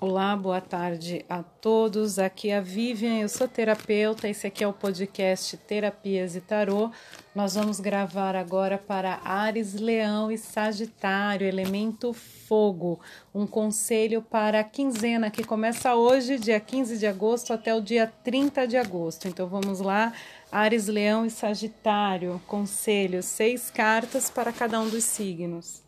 Olá, boa tarde a todos. Aqui é a Vivian, eu sou terapeuta. Esse aqui é o podcast Terapias e Tarô. Nós vamos gravar agora para Ares, Leão e Sagitário, elemento fogo. Um conselho para a quinzena que começa hoje, dia 15 de agosto, até o dia 30 de agosto. Então vamos lá, Ares, Leão e Sagitário. Conselho: seis cartas para cada um dos signos.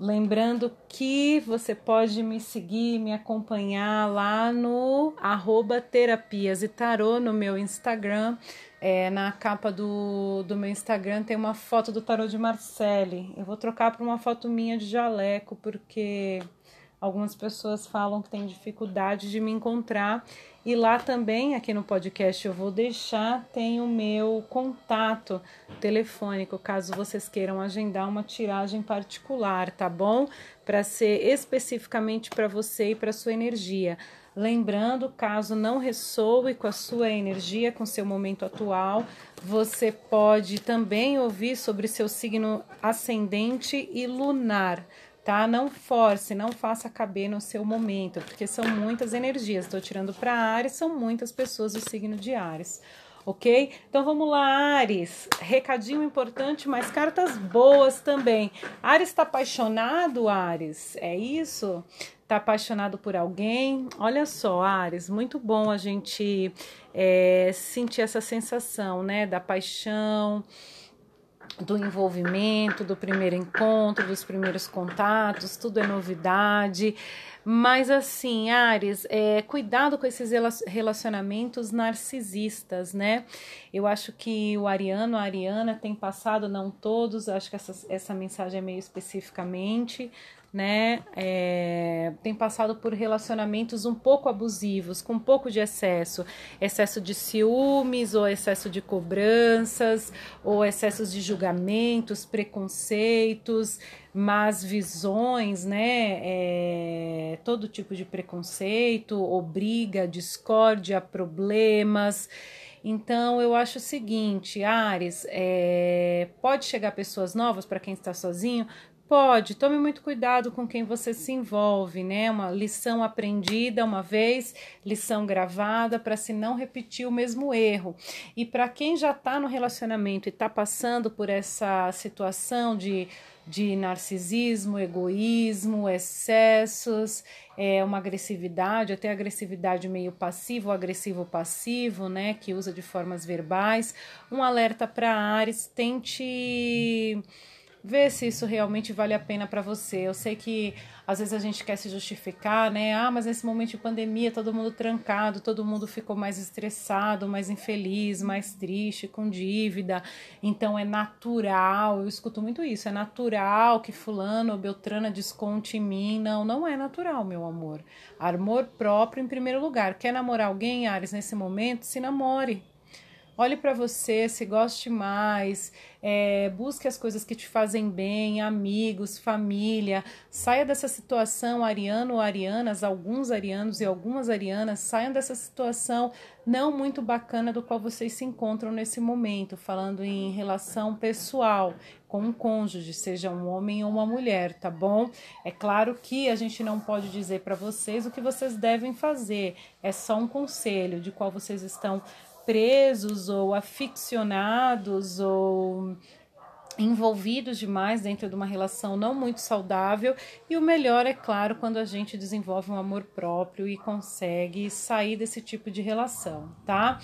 Lembrando que você pode me seguir, me acompanhar lá no arroba terapias e tarô no meu Instagram. É, na capa do, do meu Instagram tem uma foto do tarô de Marcele. Eu vou trocar para uma foto minha de jaleco, porque algumas pessoas falam que tem dificuldade de me encontrar e lá também, aqui no podcast, eu vou deixar, tem o meu contato telefônico, caso vocês queiram agendar uma tiragem particular, tá bom? Para ser especificamente para você e para sua energia. Lembrando, caso não ressoe com a sua energia, com seu momento atual, você pode também ouvir sobre seu signo ascendente e lunar tá? Não force, não faça caber no seu momento, porque são muitas energias. Estou tirando para Ares, são muitas pessoas do signo de Ares. Ok? Então vamos lá, Ares. Recadinho importante, mas cartas boas também. Ares está apaixonado, Ares? É isso? Está apaixonado por alguém? Olha só, Ares, muito bom a gente é, sentir essa sensação, né? Da paixão do envolvimento, do primeiro encontro, dos primeiros contatos, tudo é novidade. Mas assim, Ares, é, cuidado com esses relacionamentos narcisistas, né? Eu acho que o Ariano, a Ariana tem passado, não todos, acho que essa, essa mensagem é meio especificamente, né, é, tem passado por relacionamentos um pouco abusivos, com um pouco de excesso, excesso de ciúmes, ou excesso de cobranças, ou excessos de julgamentos, preconceitos, más visões, né, é, todo tipo de preconceito, obriga, discórdia, problemas. Então, eu acho o seguinte, Ares, é, pode chegar pessoas novas para quem está sozinho, Pode, tome muito cuidado com quem você se envolve, né? Uma lição aprendida uma vez, lição gravada para se não repetir o mesmo erro. E para quem já está no relacionamento e está passando por essa situação de, de narcisismo, egoísmo, excessos, é, uma agressividade, até agressividade meio passivo, agressivo passivo, né? Que usa de formas verbais. Um alerta para Ares, tente ver se isso realmente vale a pena para você. Eu sei que às vezes a gente quer se justificar, né? Ah, mas nesse momento de pandemia, todo mundo trancado, todo mundo ficou mais estressado, mais infeliz, mais triste, com dívida. Então é natural, eu escuto muito isso, é natural que fulano ou Beltrana desconte em mim. Não, não é natural, meu amor. Amor próprio em primeiro lugar. Quer namorar alguém, Ares, nesse momento? Se namore Olhe para você, se goste mais, é, busque as coisas que te fazem bem, amigos, família. Saia dessa situação, ariano ou arianas, alguns arianos e algumas arianas, saiam dessa situação não muito bacana do qual vocês se encontram nesse momento, falando em relação pessoal com um cônjuge, seja um homem ou uma mulher, tá bom? É claro que a gente não pode dizer para vocês o que vocês devem fazer, é só um conselho de qual vocês estão presos ou aficionados ou envolvidos demais dentro de uma relação não muito saudável e o melhor é claro quando a gente desenvolve um amor próprio e consegue sair desse tipo de relação, tá?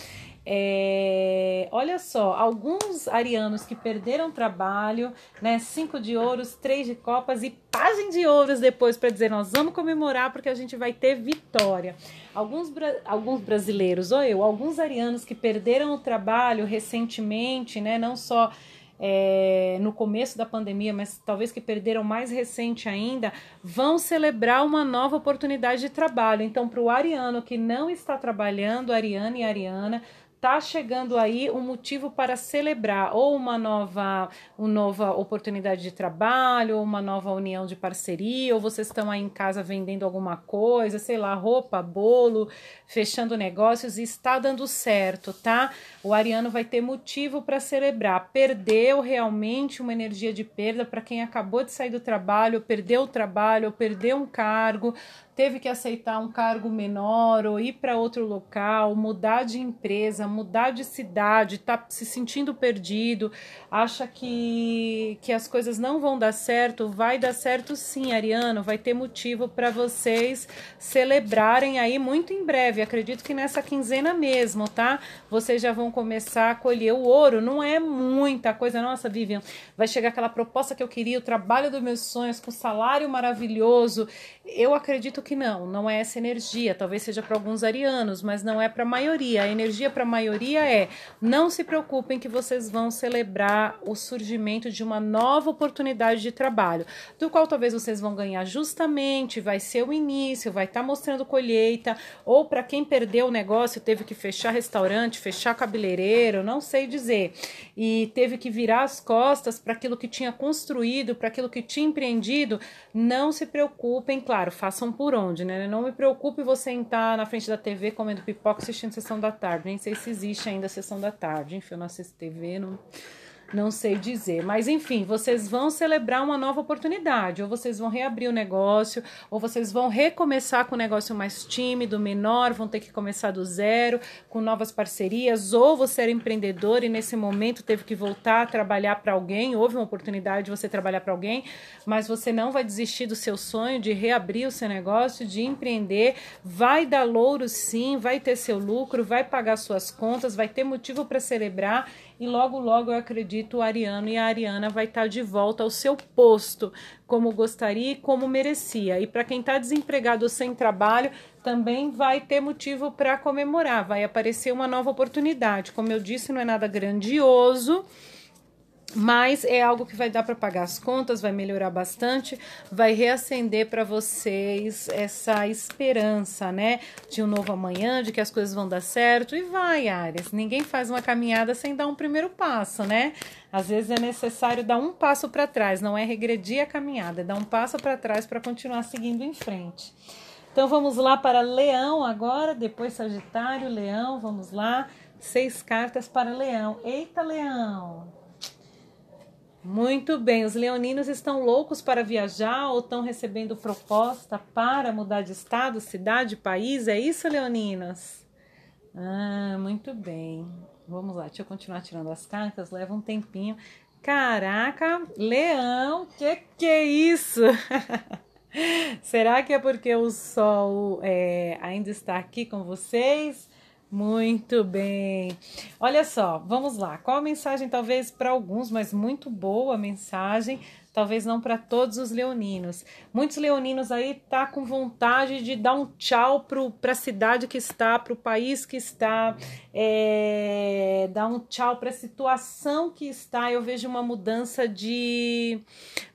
É, olha só, alguns arianos que perderam trabalho, né? Cinco de ouros, três de copas e página de ouros depois para dizer nós vamos comemorar porque a gente vai ter vitória. Alguns, alguns brasileiros, ou eu, alguns arianos que perderam o trabalho recentemente, né? Não só é, no começo da pandemia, mas talvez que perderam mais recente ainda, vão celebrar uma nova oportunidade de trabalho. Então, para o ariano que não está trabalhando, Ariana e Ariana, tá chegando aí um motivo para celebrar ou uma nova, uma nova oportunidade de trabalho, ou uma nova união de parceria, ou vocês estão aí em casa vendendo alguma coisa, sei lá, roupa, bolo, fechando negócios e está dando certo, tá? O ariano vai ter motivo para celebrar. Perdeu realmente uma energia de perda para quem acabou de sair do trabalho, perdeu o trabalho, perdeu um cargo, teve que aceitar um cargo menor ou ir para outro local, mudar de empresa, mudar de cidade, tá se sentindo perdido, acha que, que as coisas não vão dar certo, vai dar certo sim, Ariano, vai ter motivo para vocês celebrarem aí muito em breve. Acredito que nessa quinzena mesmo, tá? Vocês já vão começar a colher o ouro, não é muita coisa, nossa, Vivian, vai chegar aquela proposta que eu queria, o trabalho dos meus sonhos com salário maravilhoso. Eu acredito que não, não é essa energia. Talvez seja para alguns arianos, mas não é para a maioria. A energia para maioria é: não se preocupem que vocês vão celebrar o surgimento de uma nova oportunidade de trabalho, do qual talvez vocês vão ganhar justamente, vai ser o início, vai estar tá mostrando colheita, ou para quem perdeu o negócio, teve que fechar restaurante, fechar cabeleireiro, não sei dizer, e teve que virar as costas para aquilo que tinha construído, para aquilo que tinha empreendido, não se preocupem, claro façam por onde, né? Não me preocupe você entrar na frente da TV comendo pipoca assistindo sessão da tarde. Nem sei se existe ainda a sessão da tarde. Enfim, eu não assisto TV, não não sei dizer. Mas enfim, vocês vão celebrar uma nova oportunidade, ou vocês vão reabrir o negócio, ou vocês vão recomeçar com o negócio mais tímido, menor, vão ter que começar do zero, com novas parcerias, ou você era empreendedor e nesse momento teve que voltar a trabalhar para alguém, houve uma oportunidade de você trabalhar para alguém, mas você não vai desistir do seu sonho de reabrir o seu negócio, de empreender, vai dar louro sim, vai ter seu lucro, vai pagar suas contas, vai ter motivo para celebrar e logo, logo eu acredito o Ariano e a Ariana vai estar tá de volta ao seu posto, como gostaria e como merecia. E para quem está desempregado sem trabalho, também vai ter motivo para comemorar, vai aparecer uma nova oportunidade. Como eu disse, não é nada grandioso mas é algo que vai dar para pagar as contas, vai melhorar bastante, vai reacender para vocês essa esperança, né, de um novo amanhã, de que as coisas vão dar certo e vai, Ares. Ninguém faz uma caminhada sem dar um primeiro passo, né? Às vezes é necessário dar um passo para trás, não é regredir a caminhada, é dar um passo para trás para continuar seguindo em frente. Então vamos lá para Leão agora, depois Sagitário, Leão, vamos lá. Seis cartas para Leão. Eita, Leão! Muito bem, os leoninos estão loucos para viajar ou estão recebendo proposta para mudar de estado, cidade, país? É isso, leoninos? Ah, muito bem. Vamos lá, deixa eu continuar tirando as cartas, leva um tempinho. Caraca, leão, que que é isso? Será que é porque o sol é, ainda está aqui com vocês? Muito bem. Olha só, vamos lá. Qual a mensagem, talvez para alguns, mas muito boa mensagem talvez não para todos os leoninos. Muitos leoninos aí tá com vontade de dar um tchau para a cidade que está, para o país que está, é, dar um tchau para a situação que está. Eu vejo uma mudança de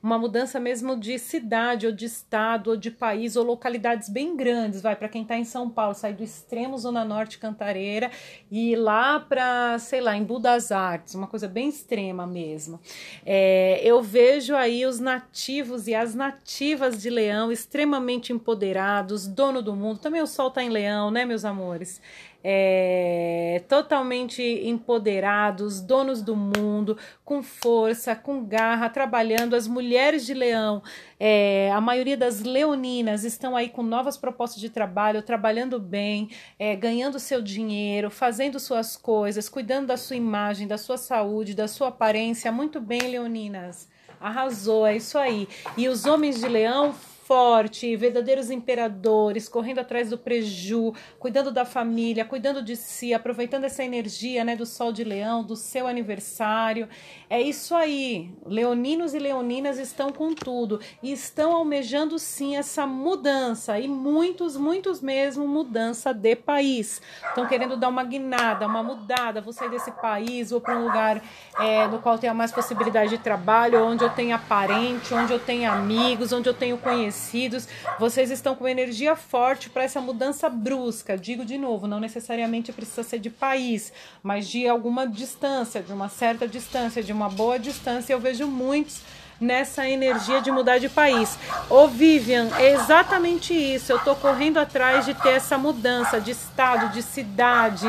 uma mudança mesmo de cidade ou de estado ou de país ou localidades bem grandes. Vai para quem está em São Paulo, sai do extremo zona norte Cantareira e lá para, sei lá, em Budas Artes, uma coisa bem extrema mesmo. É, eu vejo aí os nativos e as nativas de Leão extremamente empoderados, dono do mundo. Também o sol está em Leão, né, meus amores? É, totalmente empoderados, donos do mundo, com força, com garra, trabalhando. As mulheres de Leão, é, a maioria das leoninas estão aí com novas propostas de trabalho, trabalhando bem, é, ganhando seu dinheiro, fazendo suas coisas, cuidando da sua imagem, da sua saúde, da sua aparência. Muito bem, leoninas. Arrasou, é isso aí. E os homens de leão forte, verdadeiros imperadores, correndo atrás do preju, cuidando da família, cuidando de si, aproveitando essa energia, né, do sol de leão, do seu aniversário. É isso aí. Leoninos e leoninas estão com tudo e estão almejando sim essa mudança e muitos, muitos mesmo mudança de país. Estão querendo dar uma guinada, uma mudada, vou sair desse país, vou para um lugar é, no qual tenha mais possibilidade de trabalho, onde eu tenha parente, onde eu tenha amigos, onde eu tenho conhecidos fortalecidos, vocês estão com energia forte para essa mudança brusca. Digo de novo, não necessariamente precisa ser de país, mas de alguma distância, de uma certa distância, de uma boa distância. Eu vejo muitos nessa energia de mudar de país. Ô Vivian, é exatamente isso. Eu tô correndo atrás de ter essa mudança de estado, de cidade,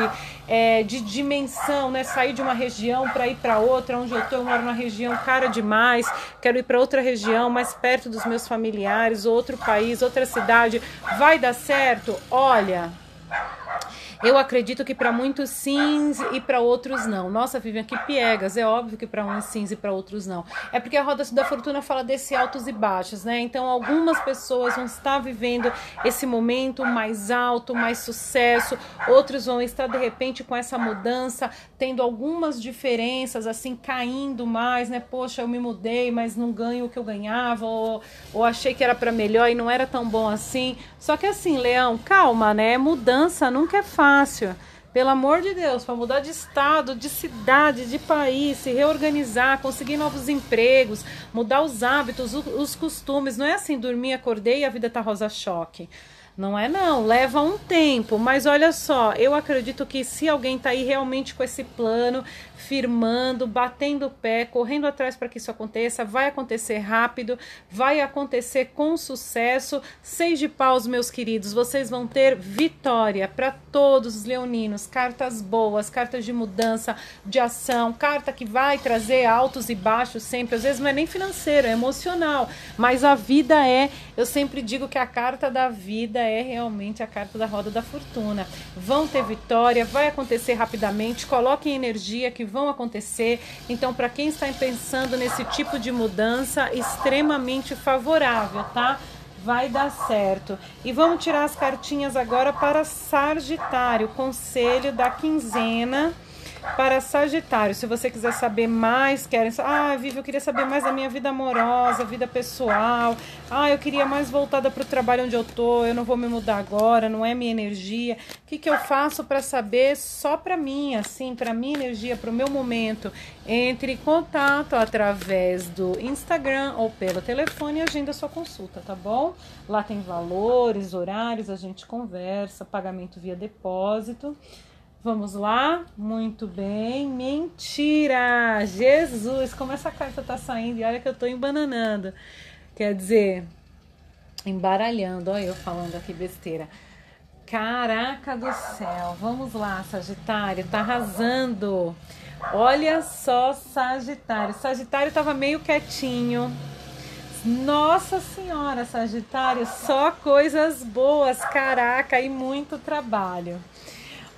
é, de dimensão, né? Sair de uma região para ir para outra. Onde eu tô, eu moro numa região cara demais. Quero ir para outra região, mais perto dos meus familiares, outro país, outra cidade. Vai dar certo? Olha, eu acredito que para muitos sims e para outros não. Nossa, Vivian, que piegas. É óbvio que para uns sims e para outros não. É porque a roda da fortuna fala desse altos e baixos, né? Então, algumas pessoas vão estar vivendo esse momento mais alto, mais sucesso. Outros vão estar de repente com essa mudança, tendo algumas diferenças, assim, caindo mais, né? Poxa, eu me mudei, mas não ganho o que eu ganhava, ou, ou achei que era para melhor e não era tão bom assim. Só que assim, Leão, calma, né? Mudança nunca é fácil fácil. Pelo amor de Deus, para mudar de estado, de cidade, de país, se reorganizar, conseguir novos empregos, mudar os hábitos, os costumes. Não é assim, dormir, acordei e a vida tá rosa choque. Não é não, leva um tempo, mas olha só, eu acredito que se alguém tá aí realmente com esse plano, firmando, batendo o pé, correndo atrás para que isso aconteça, vai acontecer rápido, vai acontecer com sucesso. Seis de paus, meus queridos, vocês vão ter vitória para todos os leoninos, cartas boas, cartas de mudança, de ação, carta que vai trazer altos e baixos sempre, às vezes não é nem financeiro, é emocional, mas a vida é, eu sempre digo que a carta da vida é realmente a carta da roda da fortuna. Vão ter vitória, vai acontecer rapidamente, coloquem energia que vão acontecer. Então, para quem está pensando nesse tipo de mudança, extremamente favorável, tá? Vai dar certo. E vamos tirar as cartinhas agora para Sagitário, conselho da quinzena para Sagitário, se você quiser saber mais, querem. Ah, Vivi, eu queria saber mais da minha vida amorosa, vida pessoal. Ah, eu queria mais voltada para o trabalho onde eu tô. Eu não vou me mudar agora, não é minha energia. O que, que eu faço para saber só para mim, assim, para minha energia, para o meu momento? Entre em contato através do Instagram ou pelo telefone e agenda sua consulta, tá bom? Lá tem valores, horários, a gente conversa, pagamento via depósito. Vamos lá? Muito bem. Mentira! Jesus, como essa carta tá saindo e olha que eu tô embananando. Quer dizer, embaralhando. Olha eu falando aqui besteira. Caraca do céu. Vamos lá, Sagitário. Tá arrasando. Olha só, Sagitário. Sagitário tava meio quietinho. Nossa Senhora, Sagitário, só coisas boas, caraca, e muito trabalho.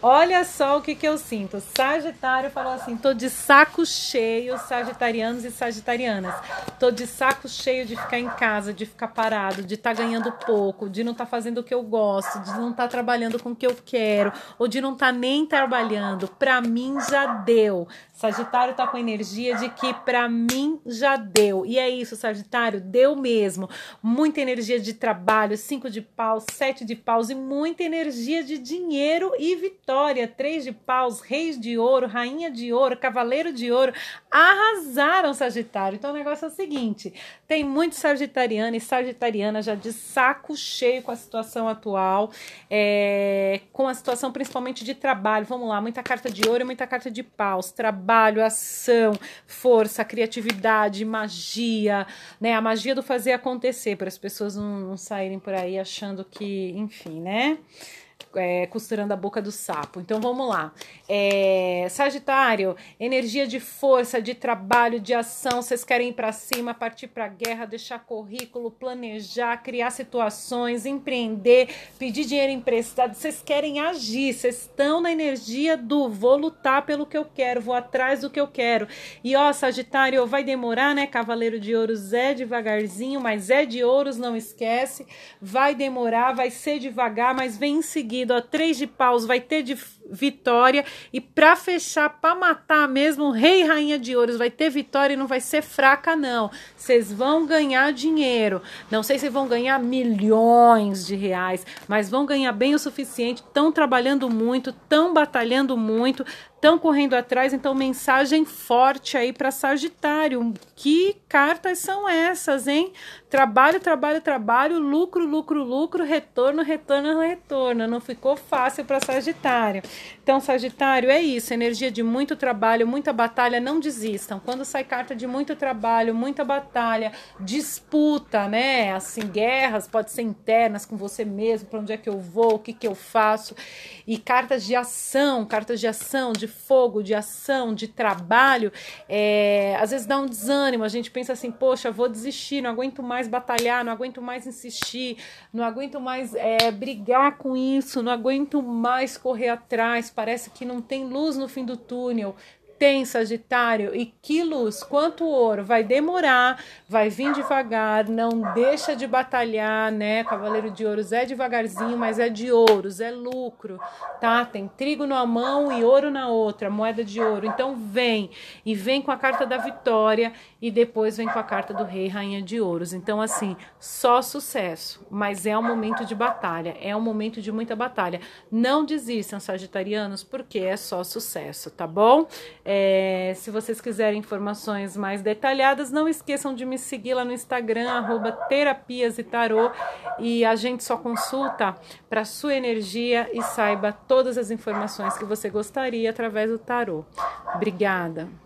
Olha só o que, que eu sinto. Sagitário falou assim: tô de saco cheio, sagitarianos e sagitarianas. Tô de saco cheio de ficar em casa, de ficar parado, de estar tá ganhando pouco, de não estar tá fazendo o que eu gosto, de não estar tá trabalhando com o que eu quero, ou de não estar tá nem trabalhando. Pra mim já deu. Sagitário tá com energia de que para mim já deu. E é isso, Sagitário, deu mesmo. Muita energia de trabalho, cinco de paus, sete de paus e muita energia de dinheiro e vitória. Três de paus, reis de ouro, rainha de ouro, cavaleiro de ouro. Arrasaram, Sagitário. Então o negócio é o seguinte: tem muito sagitariano e sagitariana já de saco cheio com a situação atual, é, com a situação principalmente de trabalho. Vamos lá, muita carta de ouro e muita carta de paus. Trabalho trabalho, ação, força, criatividade, magia, né? A magia do fazer acontecer, para as pessoas não, não saírem por aí achando que, enfim, né? É, costurando a boca do sapo. Então vamos lá. É, Sagitário, energia de força, de trabalho, de ação. Vocês querem ir para cima, partir para guerra, deixar currículo, planejar, criar situações, empreender, pedir dinheiro emprestado. Vocês querem agir. Vocês estão na energia do vou lutar pelo que eu quero, vou atrás do que eu quero. E ó, Sagitário, vai demorar, né? Cavaleiro de Ouros é devagarzinho, mas é de Ouros, não esquece. Vai demorar, vai ser devagar, mas vem em seguida ó, três de paus, vai ter de vitória. E para fechar, para matar mesmo, rei e rainha de ouros, vai ter vitória e não vai ser fraca, não. Vocês vão ganhar dinheiro. Não sei se vão ganhar milhões de reais, mas vão ganhar bem o suficiente. Estão trabalhando muito, estão batalhando muito, estão correndo atrás, então mensagem forte aí para Sagitário. Que cartas são essas, hein? Trabalho, trabalho, trabalho, lucro, lucro, lucro, retorno, retorno, retorno. Não ficou fácil para Sagitário. Então, Sagitário é isso, energia de muito trabalho, muita batalha, não desistam. Quando sai carta de muito trabalho, muita batalha, disputa, né? Assim, guerras, pode ser internas com você mesmo, para onde é que eu vou, o que que eu faço. E cartas de ação, cartas de ação, de fogo, de ação, de trabalho, é, às vezes dá um desânimo, a gente pensa assim, poxa, vou desistir, não aguento mais batalhar, não aguento mais insistir, não aguento mais é, brigar com isso, não aguento mais correr atrás, parece que não tem luz no fim do túnel tem Sagitário e que luz, quanto ouro, vai demorar, vai vir devagar, não deixa de batalhar, né? Cavaleiro de Ouros é devagarzinho, mas é de ouros, é lucro, tá? Tem trigo numa mão e ouro na outra, moeda de ouro. Então vem e vem com a carta da vitória e depois vem com a carta do rei, rainha de ouros. Então assim, só sucesso, mas é um momento de batalha, é um momento de muita batalha. Não desistam, sagitarianos, porque é só sucesso, tá bom? É, se vocês quiserem informações mais detalhadas, não esqueçam de me seguir lá no Instagram, arroba terapias e tarô, e a gente só consulta para sua energia e saiba todas as informações que você gostaria através do tarô. Obrigada!